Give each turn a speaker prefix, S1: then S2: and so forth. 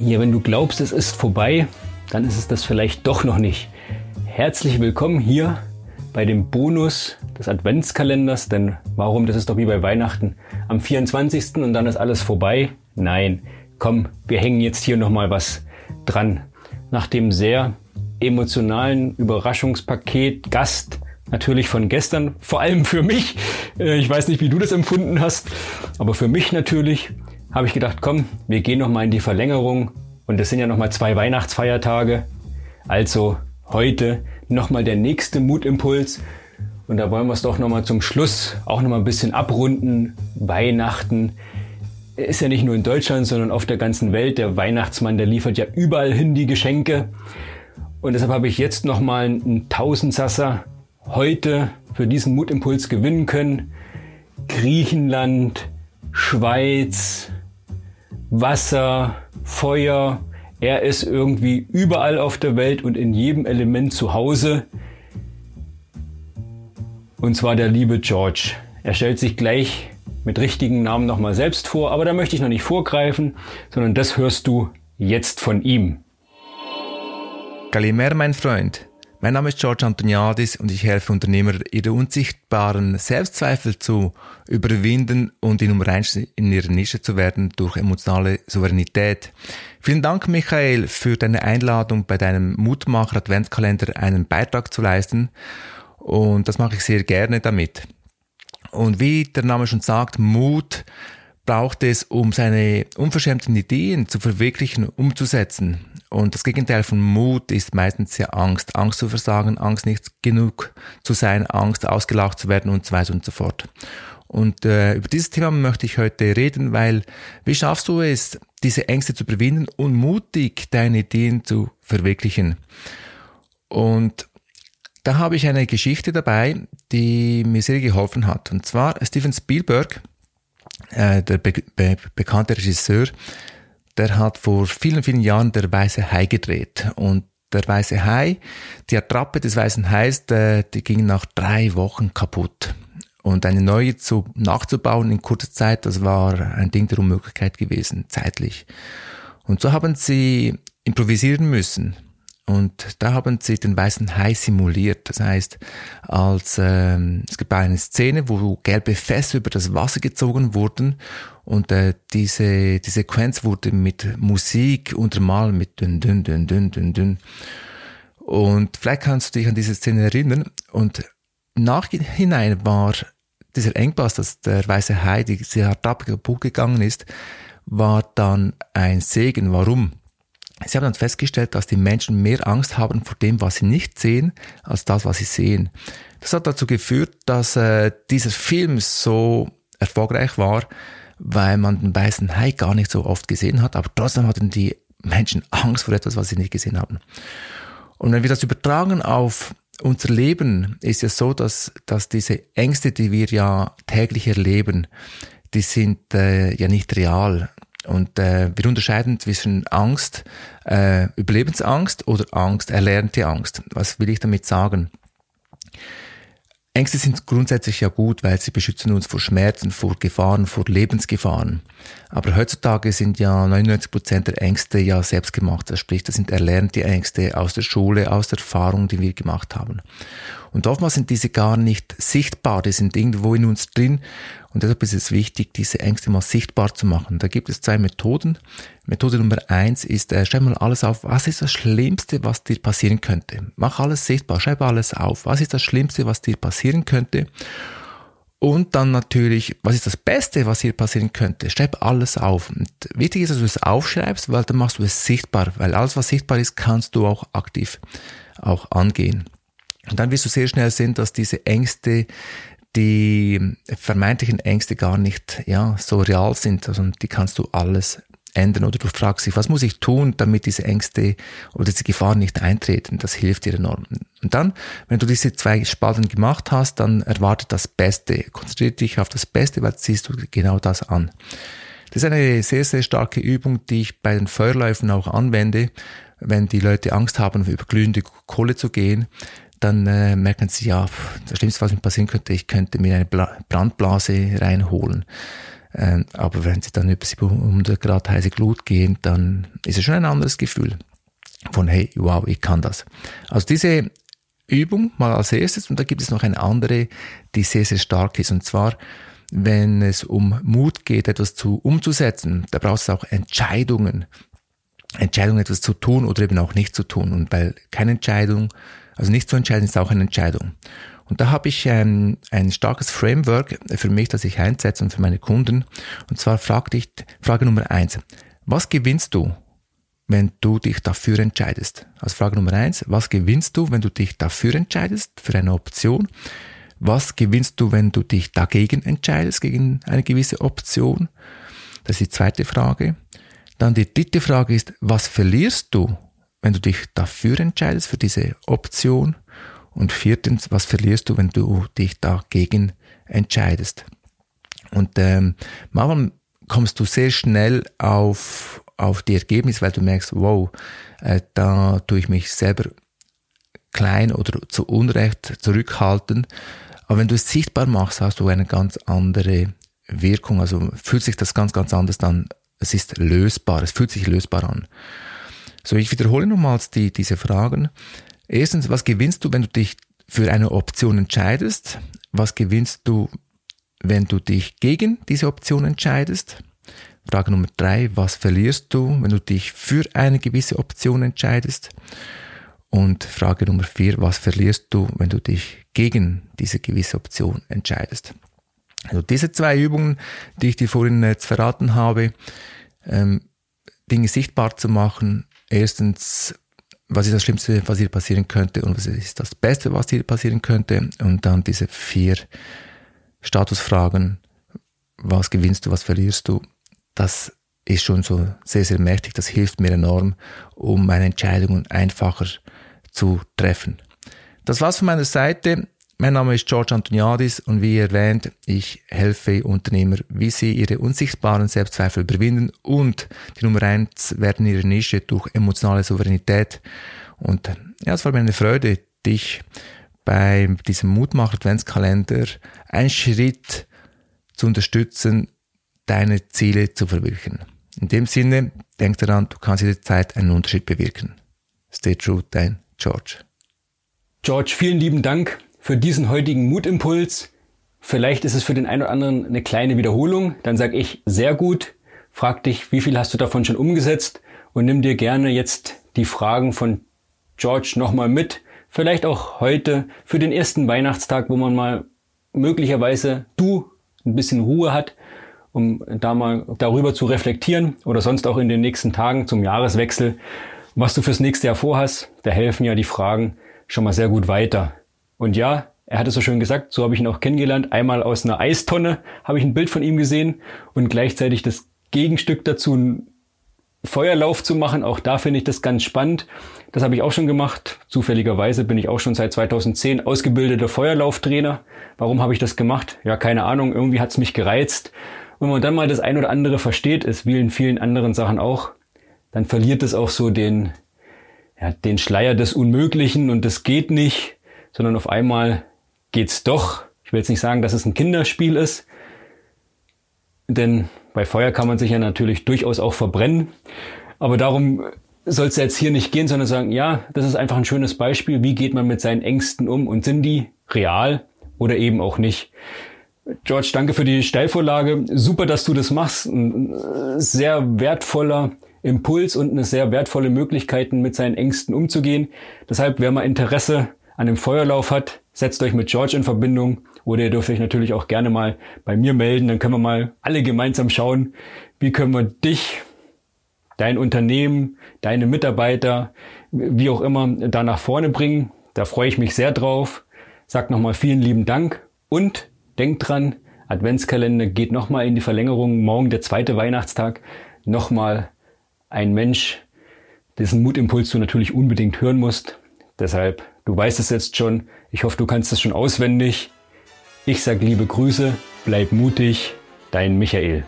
S1: Hier, wenn du glaubst, es ist vorbei, dann ist es das vielleicht doch noch nicht. Herzlich willkommen hier bei dem Bonus des Adventskalenders, denn warum, das ist doch wie bei Weihnachten am 24. und dann ist alles vorbei. Nein, komm, wir hängen jetzt hier nochmal was dran. Nach dem sehr emotionalen Überraschungspaket Gast natürlich von gestern, vor allem für mich. Äh, ich weiß nicht, wie du das empfunden hast, aber für mich natürlich habe ich gedacht, komm, wir gehen noch mal in die Verlängerung und es sind ja noch mal zwei Weihnachtsfeiertage. Also heute noch mal der nächste Mutimpuls und da wollen wir es doch noch mal zum Schluss auch noch mal ein bisschen abrunden. Weihnachten ist ja nicht nur in Deutschland, sondern auf der ganzen Welt. Der Weihnachtsmann, der liefert ja überall hin die Geschenke. Und deshalb habe ich jetzt noch mal einen Tausendsasser heute für diesen Mutimpuls gewinnen können. Griechenland, Schweiz, Wasser, Feuer. Er ist irgendwie überall auf der Welt und in jedem Element zu Hause. Und zwar der liebe George. Er stellt sich gleich mit richtigen Namen nochmal selbst vor, aber da möchte ich noch nicht vorgreifen, sondern das hörst du jetzt von ihm.
S2: Kalimera, mein Freund. Mein Name ist George Antoniadis und ich helfe Unternehmer, ihre unsichtbaren Selbstzweifel zu überwinden und in Nummer eins in ihrer Nische zu werden durch emotionale Souveränität. Vielen Dank, Michael, für deine Einladung, bei deinem Mutmacher Adventskalender einen Beitrag zu leisten. Und das mache ich sehr gerne damit. Und wie der Name schon sagt, Mut braucht es, um seine unverschämten Ideen zu verwirklichen, umzusetzen. Und das Gegenteil von Mut ist meistens ja Angst. Angst zu versagen, Angst nicht genug zu sein, Angst ausgelacht zu werden und so weiter und so fort. Und äh, über dieses Thema möchte ich heute reden, weil wie schaffst du es, diese Ängste zu überwinden und mutig deine Ideen zu verwirklichen? Und da habe ich eine Geschichte dabei, die mir sehr geholfen hat. Und zwar Steven Spielberg, äh, der be be bekannte Regisseur, der hat vor vielen, vielen Jahren der Weiße Hai gedreht. Und der Weiße Hai, die Attrappe des Weißen Hais, die, die ging nach drei Wochen kaputt. Und eine neue zu, nachzubauen in kurzer Zeit, das war ein Ding der Unmöglichkeit gewesen, zeitlich. Und so haben sie improvisieren müssen. Und da haben sie den weißen Hai simuliert. Das heißt, als ähm, es gibt eine Szene, wo gelbe Fässer über das Wasser gezogen wurden und äh, diese die Sequenz wurde mit Musik untermalt mit dünn dünn dünn dünn dünn dünn. Und vielleicht kannst du dich an diese Szene erinnern. Und Nachhinein war dieser Engpass, dass der weiße Hai diese Attrappe kaputt gegangen ist, war dann ein Segen. Warum? Sie haben dann festgestellt, dass die Menschen mehr Angst haben vor dem, was sie nicht sehen, als das, was sie sehen. Das hat dazu geführt, dass äh, dieser Film so erfolgreich war, weil man den weißen Hai gar nicht so oft gesehen hat, aber trotzdem hatten die Menschen Angst vor etwas, was sie nicht gesehen haben. Und wenn wir das übertragen auf unser Leben, ist es so, dass, dass diese Ängste, die wir ja täglich erleben, die sind äh, ja nicht real. Und äh, wir unterscheiden zwischen Angst, äh, Überlebensangst oder Angst, erlernte Angst. Was will ich damit sagen? Ängste sind grundsätzlich ja gut, weil sie beschützen uns vor Schmerzen, vor Gefahren, vor Lebensgefahren. Aber heutzutage sind ja 99 Prozent der Ängste ja selbstgemacht. Das sprich, das sind erlernte Ängste aus der Schule, aus der Erfahrung, die wir gemacht haben. Und oftmals sind diese gar nicht sichtbar, die sind irgendwo in uns drin und deshalb ist es wichtig, diese Ängste mal sichtbar zu machen. Da gibt es zwei Methoden. Methode Nummer eins ist, äh, schreib mal alles auf, was ist das Schlimmste, was dir passieren könnte. Mach alles sichtbar, schreib alles auf. Was ist das Schlimmste, was dir passieren könnte? Und dann natürlich, was ist das Beste, was hier passieren könnte? Schreib alles auf. Und wichtig ist, dass du es aufschreibst, weil dann machst du es sichtbar, weil alles, was sichtbar ist, kannst du auch aktiv auch angehen. Und dann wirst du sehr schnell sehen, dass diese Ängste, die vermeintlichen Ängste gar nicht ja, so real sind. Also die kannst du alles ändern oder du fragst dich, was muss ich tun, damit diese Ängste oder diese Gefahren nicht eintreten. Das hilft dir enorm. Und dann, wenn du diese zwei Spalten gemacht hast, dann erwarte das Beste. Konzentriere dich auf das Beste, weil ziehst du genau das an. Das ist eine sehr, sehr starke Übung, die ich bei den Feuerläufen auch anwende, wenn die Leute Angst haben, über glühende Kohle zu gehen dann äh, merken sie, ja, das Schlimmste, was mir passieren könnte, ich könnte mir eine Bla Brandblase reinholen. Ähm, aber wenn sie dann über 700 Grad heiße Glut gehen, dann ist es schon ein anderes Gefühl von, hey, wow, ich kann das. Also diese Übung mal als erstes und da gibt es noch eine andere, die sehr, sehr stark ist und zwar, wenn es um Mut geht, etwas zu umzusetzen, da braucht es auch Entscheidungen. Entscheidungen, etwas zu tun oder eben auch nicht zu tun. Und weil keine Entscheidung, also nicht zu entscheiden, ist auch eine Entscheidung. Und da habe ich ähm, ein starkes Framework für mich, das ich einsetze und für meine Kunden. Und zwar frag dich, Frage Nummer eins. Was gewinnst du, wenn du dich dafür entscheidest? Also Frage Nummer eins. Was gewinnst du, wenn du dich dafür entscheidest, für eine Option? Was gewinnst du, wenn du dich dagegen entscheidest, gegen eine gewisse Option? Das ist die zweite Frage. Dann die dritte Frage ist, was verlierst du, wenn du dich dafür entscheidest, für diese Option? Und viertens, was verlierst du, wenn du dich dagegen entscheidest? Und ähm, manchmal kommst du sehr schnell auf, auf die Ergebnisse, weil du merkst, wow, äh, da tue ich mich selber klein oder zu Unrecht zurückhalten. Aber wenn du es sichtbar machst, hast du eine ganz andere Wirkung. Also fühlt sich das ganz, ganz anders an. Es ist lösbar, es fühlt sich lösbar an. So, ich wiederhole nochmals die, diese Fragen. Erstens, was gewinnst du, wenn du dich für eine Option entscheidest? Was gewinnst du, wenn du dich gegen diese Option entscheidest? Frage Nummer drei, was verlierst du, wenn du dich für eine gewisse Option entscheidest? Und Frage Nummer vier, was verlierst du, wenn du dich gegen diese gewisse Option entscheidest? Also diese zwei Übungen, die ich dir vorhin jetzt verraten habe, ähm, Dinge sichtbar zu machen. Erstens, was ist das Schlimmste, was dir passieren könnte und was ist das Beste, was dir passieren könnte. Und dann diese vier Statusfragen, was gewinnst du, was verlierst du. Das ist schon so sehr, sehr mächtig. Das hilft mir enorm, um meine Entscheidungen einfacher zu treffen. Das war's von meiner Seite. Mein Name ist George Antoniadis und wie erwähnt, ich helfe Unternehmer, wie sie ihre unsichtbaren Selbstzweifel überwinden und die Nummer eins werden ihre Nische durch emotionale Souveränität. Und ja, es war mir eine Freude, dich bei diesem Mutmacher Adventskalender einen Schritt zu unterstützen, deine Ziele zu verwirklichen. In dem Sinne, denk daran, du kannst jederzeit einen Unterschied bewirken. Stay true, dein George.
S1: George, vielen lieben Dank für diesen heutigen Mutimpuls. Vielleicht ist es für den einen oder anderen eine kleine Wiederholung. Dann sage ich sehr gut. Frag dich, wie viel hast du davon schon umgesetzt? Und nimm dir gerne jetzt die Fragen von George nochmal mit. Vielleicht auch heute für den ersten Weihnachtstag, wo man mal möglicherweise du ein bisschen Ruhe hat, um da mal darüber zu reflektieren oder sonst auch in den nächsten Tagen zum Jahreswechsel, was du fürs nächste Jahr vorhast. Da helfen ja die Fragen schon mal sehr gut weiter. Und ja, er hat es so schön gesagt, so habe ich ihn auch kennengelernt. Einmal aus einer Eistonne habe ich ein Bild von ihm gesehen und gleichzeitig das Gegenstück dazu, einen Feuerlauf zu machen. Auch da finde ich das ganz spannend. Das habe ich auch schon gemacht. Zufälligerweise bin ich auch schon seit 2010 ausgebildeter Feuerlauftrainer. Warum habe ich das gemacht? Ja, keine Ahnung. Irgendwie hat es mich gereizt. Wenn man dann mal das ein oder andere versteht, es wie in vielen anderen Sachen auch, dann verliert es auch so den, ja, den Schleier des Unmöglichen und das geht nicht sondern auf einmal geht's doch. Ich will jetzt nicht sagen, dass es ein Kinderspiel ist, denn bei Feuer kann man sich ja natürlich durchaus auch verbrennen. Aber darum soll es jetzt hier nicht gehen, sondern sagen, ja, das ist einfach ein schönes Beispiel. Wie geht man mit seinen Ängsten um und sind die real oder eben auch nicht? George, danke für die Steilvorlage. Super, dass du das machst. Ein sehr wertvoller Impuls und eine sehr wertvolle Möglichkeit, mit seinen Ängsten umzugehen. Deshalb, wer mal Interesse an dem Feuerlauf hat, setzt euch mit George in Verbindung oder ihr dürft euch natürlich auch gerne mal bei mir melden. Dann können wir mal alle gemeinsam schauen, wie können wir dich, dein Unternehmen, deine Mitarbeiter, wie auch immer, da nach vorne bringen. Da freue ich mich sehr drauf. Sag nochmal vielen lieben Dank und denkt dran, Adventskalender geht nochmal in die Verlängerung. Morgen der zweite Weihnachtstag. Nochmal ein Mensch, dessen Mutimpuls du natürlich unbedingt hören musst. Deshalb Du weißt es jetzt schon. Ich hoffe, du kannst es schon auswendig. Ich sage liebe Grüße, bleib mutig, dein Michael.